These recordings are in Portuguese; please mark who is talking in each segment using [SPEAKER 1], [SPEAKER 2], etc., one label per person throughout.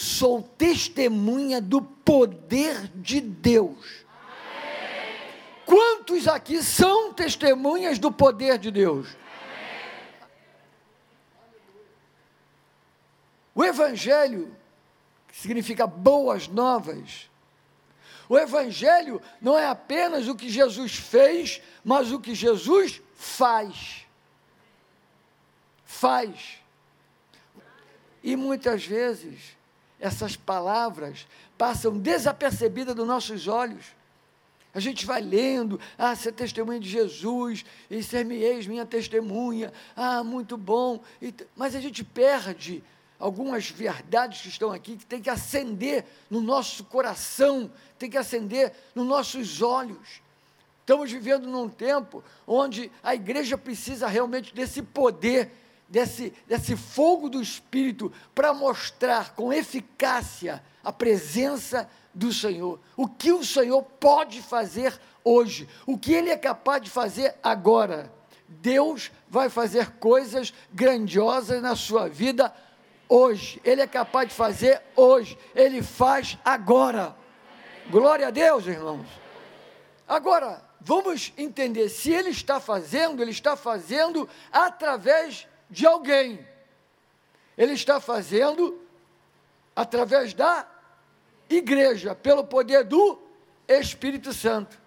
[SPEAKER 1] sou testemunha do poder de Deus. Quantos aqui são testemunhas do poder de Deus? O Evangelho, que significa boas novas, o Evangelho não é apenas o que Jesus fez, mas o que Jesus faz. Faz. E muitas vezes essas palavras passam desapercebidas dos nossos olhos. A gente vai lendo, ah, ser testemunha de Jesus, e ser-me-eis minha testemunha, ah, muito bom, mas a gente perde algumas verdades que estão aqui que tem que acender no nosso coração, tem que acender nos nossos olhos. Estamos vivendo num tempo onde a igreja precisa realmente desse poder, desse, desse fogo do Espírito, para mostrar com eficácia a presença do Senhor. O que o Senhor pode fazer hoje, o que Ele é capaz de fazer agora. Deus vai fazer coisas grandiosas na sua vida hoje. Ele é capaz de fazer hoje. Ele faz agora. Glória a Deus, irmãos. Agora, vamos entender: se ele está fazendo, ele está fazendo através de alguém. Ele está fazendo através da igreja, pelo poder do Espírito Santo.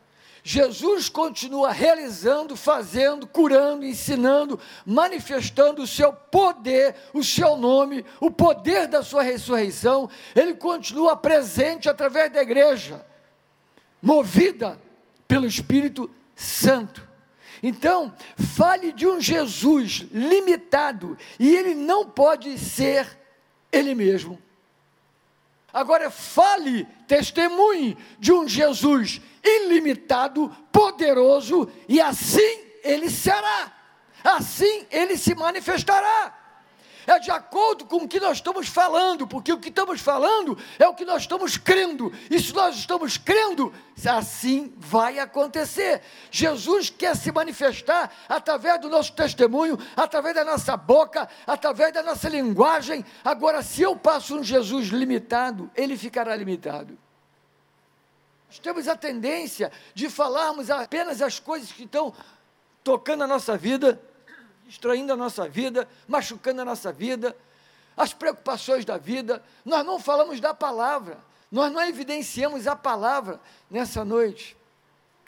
[SPEAKER 1] Jesus continua realizando, fazendo, curando, ensinando, manifestando o seu poder, o seu nome, o poder da sua ressurreição. Ele continua presente através da igreja, movida pelo Espírito Santo. Então, fale de um Jesus limitado e ele não pode ser ele mesmo. Agora, fale, testemunhe de um Jesus ilimitado, poderoso, e assim ele será, assim ele se manifestará. É de acordo com o que nós estamos falando, porque o que estamos falando é o que nós estamos crendo, e se nós estamos crendo, assim vai acontecer. Jesus quer se manifestar através do nosso testemunho, através da nossa boca, através da nossa linguagem. Agora, se eu passo um Jesus limitado, ele ficará limitado. Nós temos a tendência de falarmos apenas as coisas que estão tocando a nossa vida, destruindo a nossa vida, machucando a nossa vida, as preocupações da vida. Nós não falamos da palavra, nós não evidenciamos a palavra nessa noite.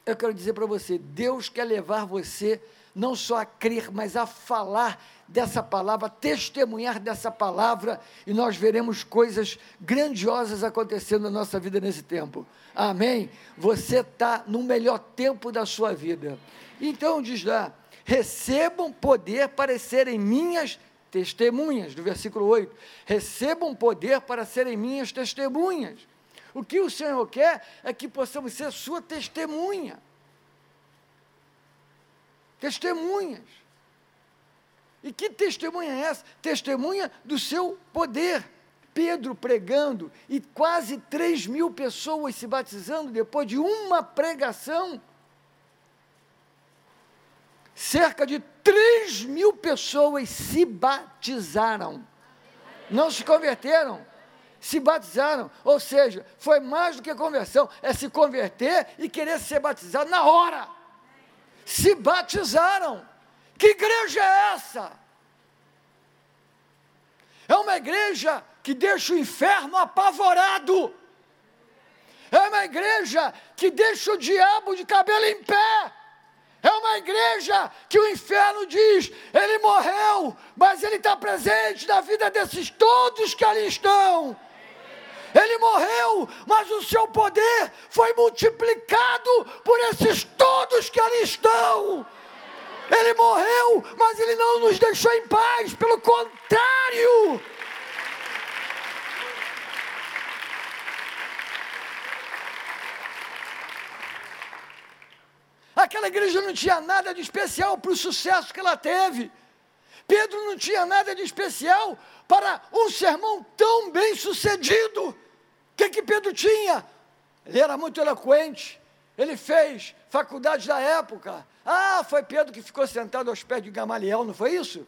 [SPEAKER 1] Eu quero dizer para você: Deus quer levar você não só a crer, mas a falar dessa palavra, testemunhar dessa palavra, e nós veremos coisas grandiosas acontecendo na nossa vida nesse tempo. Amém? Você está no melhor tempo da sua vida. Então diz lá: recebam poder para serem minhas testemunhas, do versículo 8. Recebam poder para serem minhas testemunhas. O que o Senhor quer é que possamos ser sua testemunha. Testemunhas. E que testemunha é essa? Testemunha do seu poder. Pedro pregando e quase 3 mil pessoas se batizando depois de uma pregação. Cerca de 3 mil pessoas se batizaram. Não se converteram, se batizaram. Ou seja, foi mais do que conversão, é se converter e querer ser batizado na hora. Se batizaram. Que igreja é essa? É uma igreja que deixa o inferno apavorado. É uma igreja que deixa o diabo de cabelo em pé. É uma igreja que o inferno diz: ele morreu, mas ele está presente na vida desses todos que ali estão. Ele morreu, mas o seu poder foi multiplicado por esses todos que ali estão. Ele morreu, mas ele não nos deixou em paz, pelo contrário. Aquela igreja não tinha nada de especial para o sucesso que ela teve. Pedro não tinha nada de especial para um sermão tão bem sucedido. O que, que Pedro tinha? Ele era muito eloquente, ele fez faculdade da época. Ah, foi Pedro que ficou sentado aos pés de Gamaliel, não foi isso?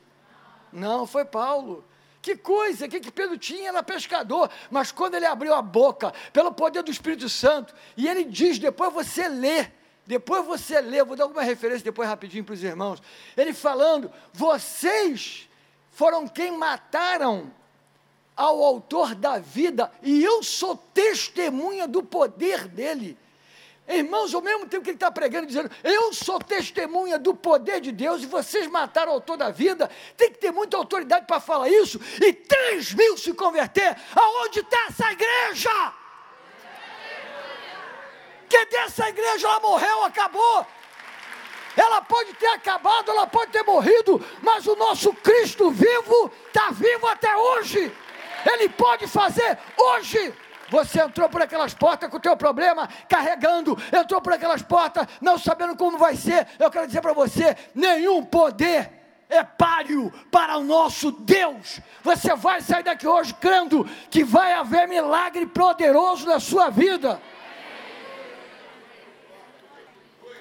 [SPEAKER 1] Não, foi Paulo, Que coisa, o que, que Pedro tinha? Era pescador, mas quando ele abriu a boca, pelo poder do Espírito Santo, e ele diz, depois você lê, depois você lê, vou dar alguma referência depois rapidinho para os irmãos, ele falando, vocês foram quem mataram ao autor da vida, e eu sou testemunha do poder dele. Irmãos, ao mesmo tempo que ele está pregando, dizendo, eu sou testemunha do poder de Deus e vocês mataram o autor da vida, tem que ter muita autoridade para falar isso, e três mil se converter, aonde está essa igreja? Que dessa igreja ela morreu, acabou. Ela pode ter acabado, ela pode ter morrido, mas o nosso Cristo vivo está vivo até hoje. Ele pode fazer hoje. Você entrou por aquelas portas com o teu problema carregando, entrou por aquelas portas não sabendo como vai ser. Eu quero dizer para você: nenhum poder é páreo para o nosso Deus. Você vai sair daqui hoje crendo que vai haver milagre poderoso na sua vida.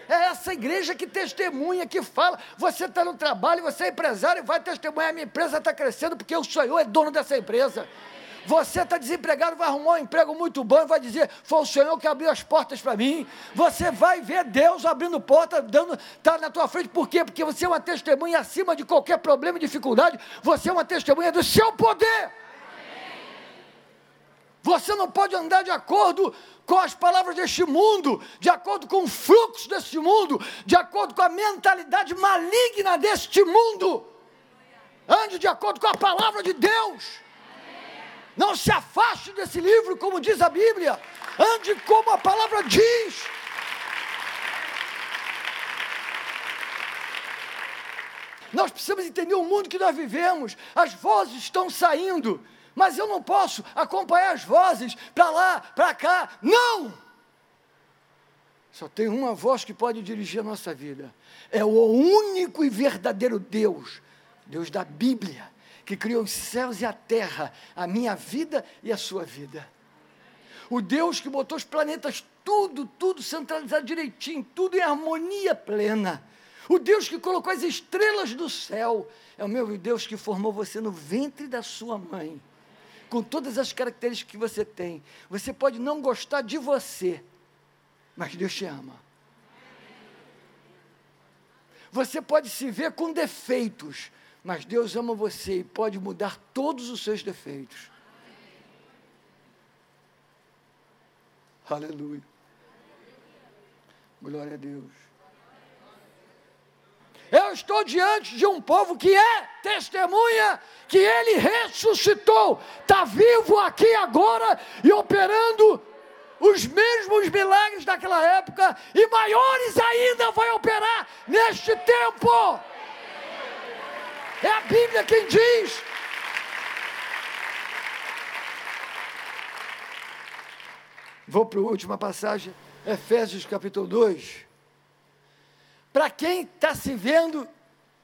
[SPEAKER 1] É essa igreja que testemunha, que fala. Você está no trabalho, você é empresário, vai testemunhar: minha empresa está crescendo porque o Senhor é dono dessa empresa. Você está desempregado, vai arrumar um emprego muito bom e vai dizer: Foi o Senhor que abriu as portas para mim. Você vai ver Deus abrindo porta, dando, está na tua frente. Por quê? Porque você é uma testemunha acima de qualquer problema e dificuldade. Você é uma testemunha do seu poder. Você não pode andar de acordo com as palavras deste mundo, de acordo com o fluxo deste mundo, de acordo com a mentalidade maligna deste mundo. Ande de acordo com a palavra de Deus. Não se afaste desse livro, como diz a Bíblia. Ande como a palavra diz. Nós precisamos entender o mundo que nós vivemos. As vozes estão saindo, mas eu não posso acompanhar as vozes para lá, para cá. Não! Só tem uma voz que pode dirigir a nossa vida. É o único e verdadeiro Deus, Deus da Bíblia que criou os céus e a terra, a minha vida e a sua vida. O Deus que botou os planetas tudo, tudo centralizado direitinho, tudo em harmonia plena. O Deus que colocou as estrelas do céu. É o meu Deus que formou você no ventre da sua mãe. Com todas as características que você tem. Você pode não gostar de você, mas Deus te ama. Você pode se ver com defeitos, mas Deus ama você e pode mudar todos os seus defeitos. Aleluia. Glória a Deus. Eu estou diante de um povo que é testemunha que ele ressuscitou, está vivo aqui agora e operando os mesmos milagres daquela época e maiores ainda vai operar neste tempo. É a Bíblia quem diz. Vou para a última passagem, Efésios capítulo 2. Para quem está se vendo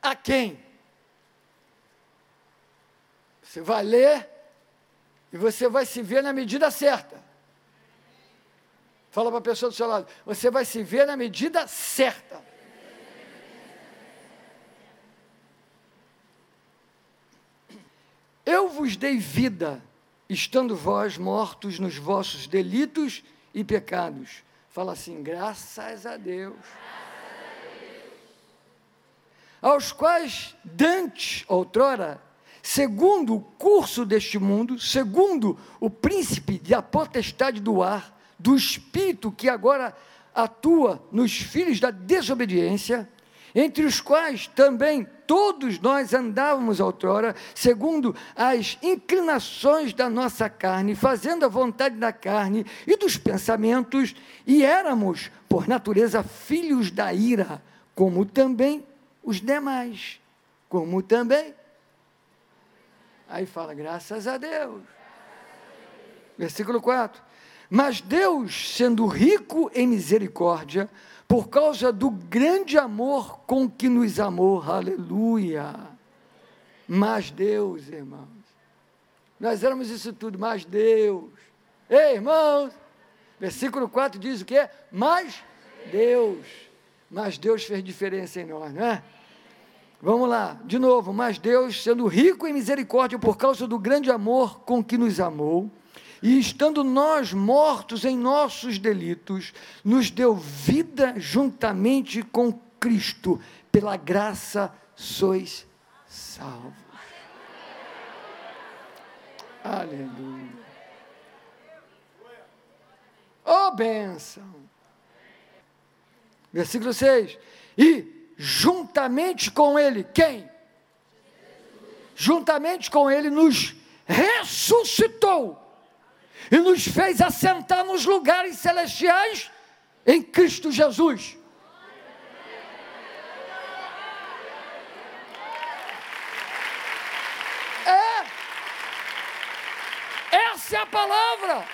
[SPEAKER 1] a quem? Você vai ler e você vai se ver na medida certa. Fala para a pessoa do seu lado, você vai se ver na medida certa. Eu vos dei vida, estando vós mortos nos vossos delitos e pecados. Fala assim, graças a Deus. Aos quais dantes, outrora, segundo o curso deste mundo, segundo o príncipe da potestade do ar, do espírito que agora atua nos filhos da desobediência, entre os quais também todos nós andávamos outrora, segundo as inclinações da nossa carne, fazendo a vontade da carne e dos pensamentos, e éramos, por natureza, filhos da ira, como também os demais. Como também. Aí fala, graças a Deus. Versículo 4. Mas Deus, sendo rico em misericórdia, por causa do grande amor com que nos amou, aleluia. Mas Deus, irmãos, nós éramos isso tudo, mas Deus, ei, irmãos, versículo 4 diz o que? Mas Deus, mas Deus fez diferença em nós, não é? Vamos lá, de novo. Mas Deus, sendo rico em misericórdia por causa do grande amor com que nos amou, e estando nós mortos em nossos delitos, nos deu vida juntamente com Cristo. Pela graça sois salvos. Aleluia. Oh, bênção. Versículo 6. E juntamente com Ele, quem? Juntamente com Ele nos ressuscitou e nos fez assentar nos lugares celestiais em Cristo Jesus. É, essa é a palavra.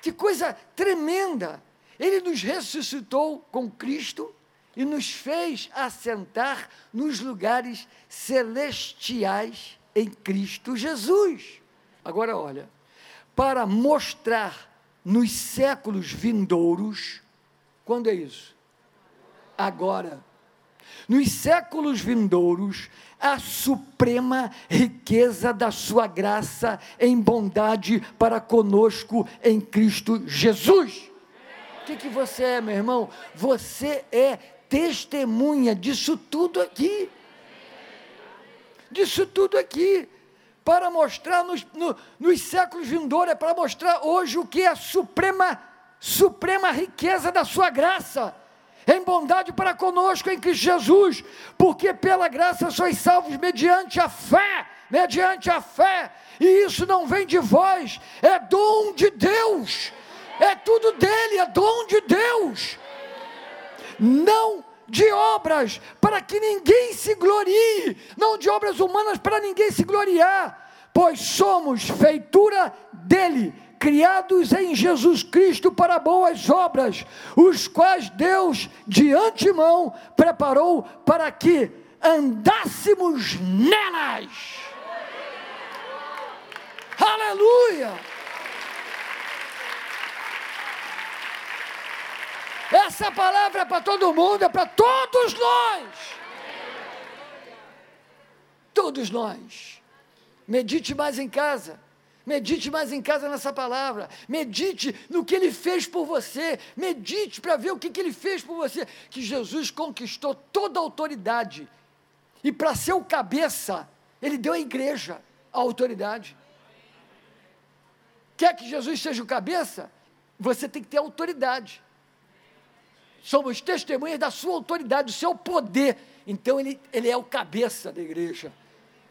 [SPEAKER 1] Que coisa tremenda! Ele nos ressuscitou com Cristo e nos fez assentar nos lugares celestiais em Cristo Jesus. Agora, olha, para mostrar nos séculos vindouros, quando é isso? Agora. Nos séculos vindouros, a suprema riqueza da sua graça em bondade para conosco em Cristo Jesus. O que, que você é, meu irmão? Você é testemunha disso tudo aqui. Disso tudo aqui para mostrar nos, no, nos séculos vindouros, é para mostrar hoje o que é a suprema, suprema riqueza da sua graça, em bondade para conosco em Cristo Jesus, porque pela graça sois salvos mediante a fé, mediante a fé, e isso não vem de vós, é dom de Deus, é tudo dele, é dom de Deus, não de obras para que ninguém se glorie, não de obras humanas para ninguém se gloriar, pois somos feitura dele, criados em Jesus Cristo para boas obras, os quais Deus de antemão preparou para que andássemos nelas. Aleluia! Essa palavra é para todo mundo, é para todos nós. Todos nós. Medite mais em casa. Medite mais em casa nessa palavra. Medite no que ele fez por você. Medite para ver o que, que ele fez por você. Que Jesus conquistou toda a autoridade. E para ser o cabeça, ele deu à igreja a autoridade. Quer que Jesus seja o cabeça? Você tem que ter autoridade somos testemunhas da sua autoridade, do seu poder. Então ele, ele é o cabeça da igreja.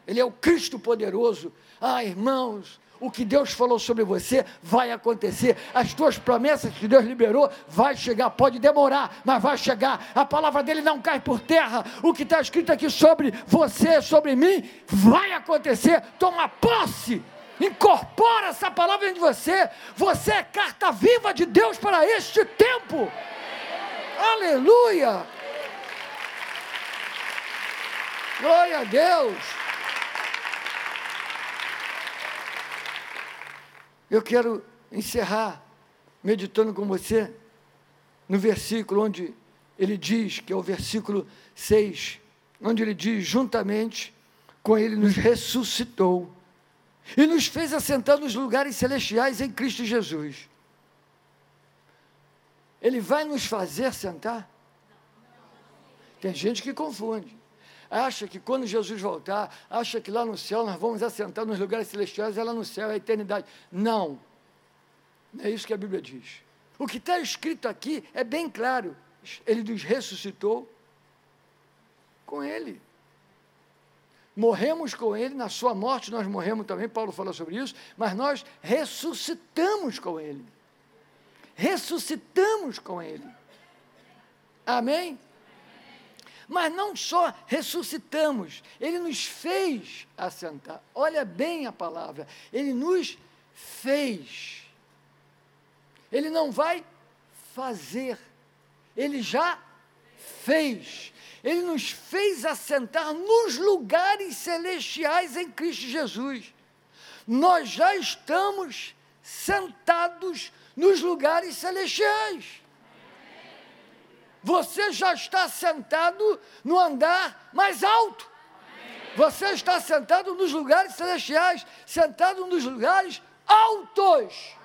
[SPEAKER 1] Ele é o Cristo poderoso. Ah, irmãos, o que Deus falou sobre você vai acontecer. As tuas promessas que Deus liberou vai chegar. Pode demorar, mas vai chegar. A palavra dele não cai por terra. O que está escrito aqui sobre você, sobre mim, vai acontecer. Toma posse. Incorpora essa palavra em você. Você é carta viva de Deus para este tempo. Aleluia! Glória a Deus! Eu quero encerrar meditando com você no versículo onde ele diz, que é o versículo 6, onde ele diz: juntamente com ele nos ressuscitou e nos fez assentar nos lugares celestiais em Cristo Jesus. Ele vai nos fazer sentar? Tem gente que confunde. Acha que quando Jesus voltar, acha que lá no céu nós vamos assentar nos lugares celestiais, é lá no céu, é a eternidade. Não. Não é isso que a Bíblia diz. O que está escrito aqui é bem claro. Ele nos ressuscitou com Ele. Morremos com Ele, na Sua morte nós morremos também, Paulo fala sobre isso, mas nós ressuscitamos com Ele ressuscitamos com Ele. Amém? Mas não só ressuscitamos, Ele nos fez assentar. Olha bem a palavra, Ele nos fez. Ele não vai fazer, Ele já fez. Ele nos fez assentar nos lugares celestiais em Cristo Jesus. Nós já estamos sentados nos lugares celestiais. você já está sentado no andar mais alto. Você está sentado nos lugares celestiais, sentado nos lugares altos.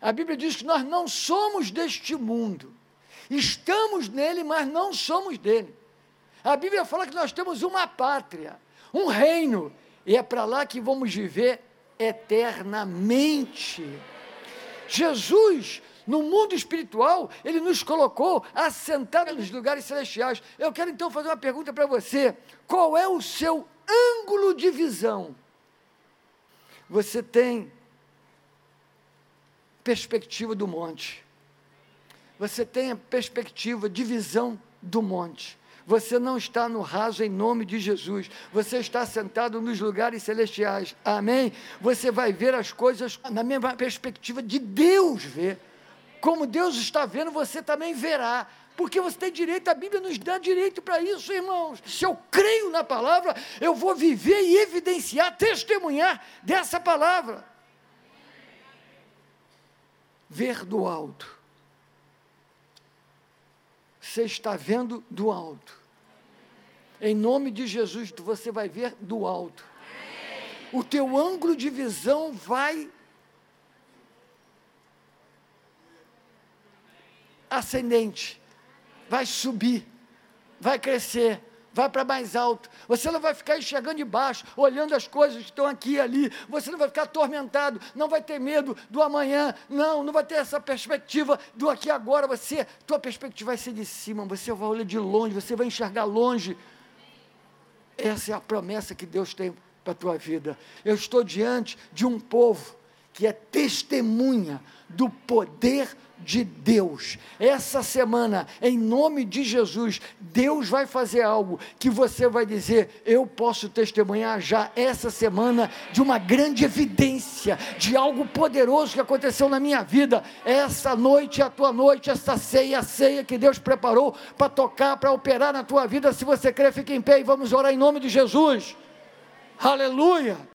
[SPEAKER 1] A Bíblia diz que nós não somos deste mundo. Estamos nele, mas não somos dele. A Bíblia fala que nós temos uma pátria, um reino, e é para lá que vamos viver eternamente. Jesus, no mundo espiritual, ele nos colocou assentados nos lugares celestiais. Eu quero então fazer uma pergunta para você: qual é o seu ângulo de visão? Você tem perspectiva do monte. Você tem a perspectiva de visão do monte. Você não está no raso em nome de Jesus. Você está sentado nos lugares celestiais. Amém? Você vai ver as coisas na mesma perspectiva de Deus ver. Como Deus está vendo, você também verá. Porque você tem direito, a Bíblia nos dá direito para isso, irmãos. Se eu creio na palavra, eu vou viver e evidenciar, testemunhar dessa palavra ver do alto. Você está vendo do alto. Em nome de Jesus, você vai ver do alto. O teu ângulo de visão vai ascendente, vai subir, vai crescer vai para mais alto. Você não vai ficar enxergando de baixo, olhando as coisas que estão aqui e ali. Você não vai ficar atormentado, não vai ter medo do amanhã. Não, não vai ter essa perspectiva do aqui e agora. Você, tua perspectiva vai ser de cima, você vai olhar de longe, você vai enxergar longe. Essa é a promessa que Deus tem para a tua vida. Eu estou diante de um povo que é testemunha do poder de Deus. Essa semana, em nome de Jesus, Deus vai fazer algo que você vai dizer: eu posso testemunhar já essa semana de uma grande evidência, de algo poderoso que aconteceu na minha vida. Essa noite é a tua noite, essa ceia, a ceia que Deus preparou para tocar, para operar na tua vida. Se você crê, fique em pé e vamos orar em nome de Jesus. Aleluia!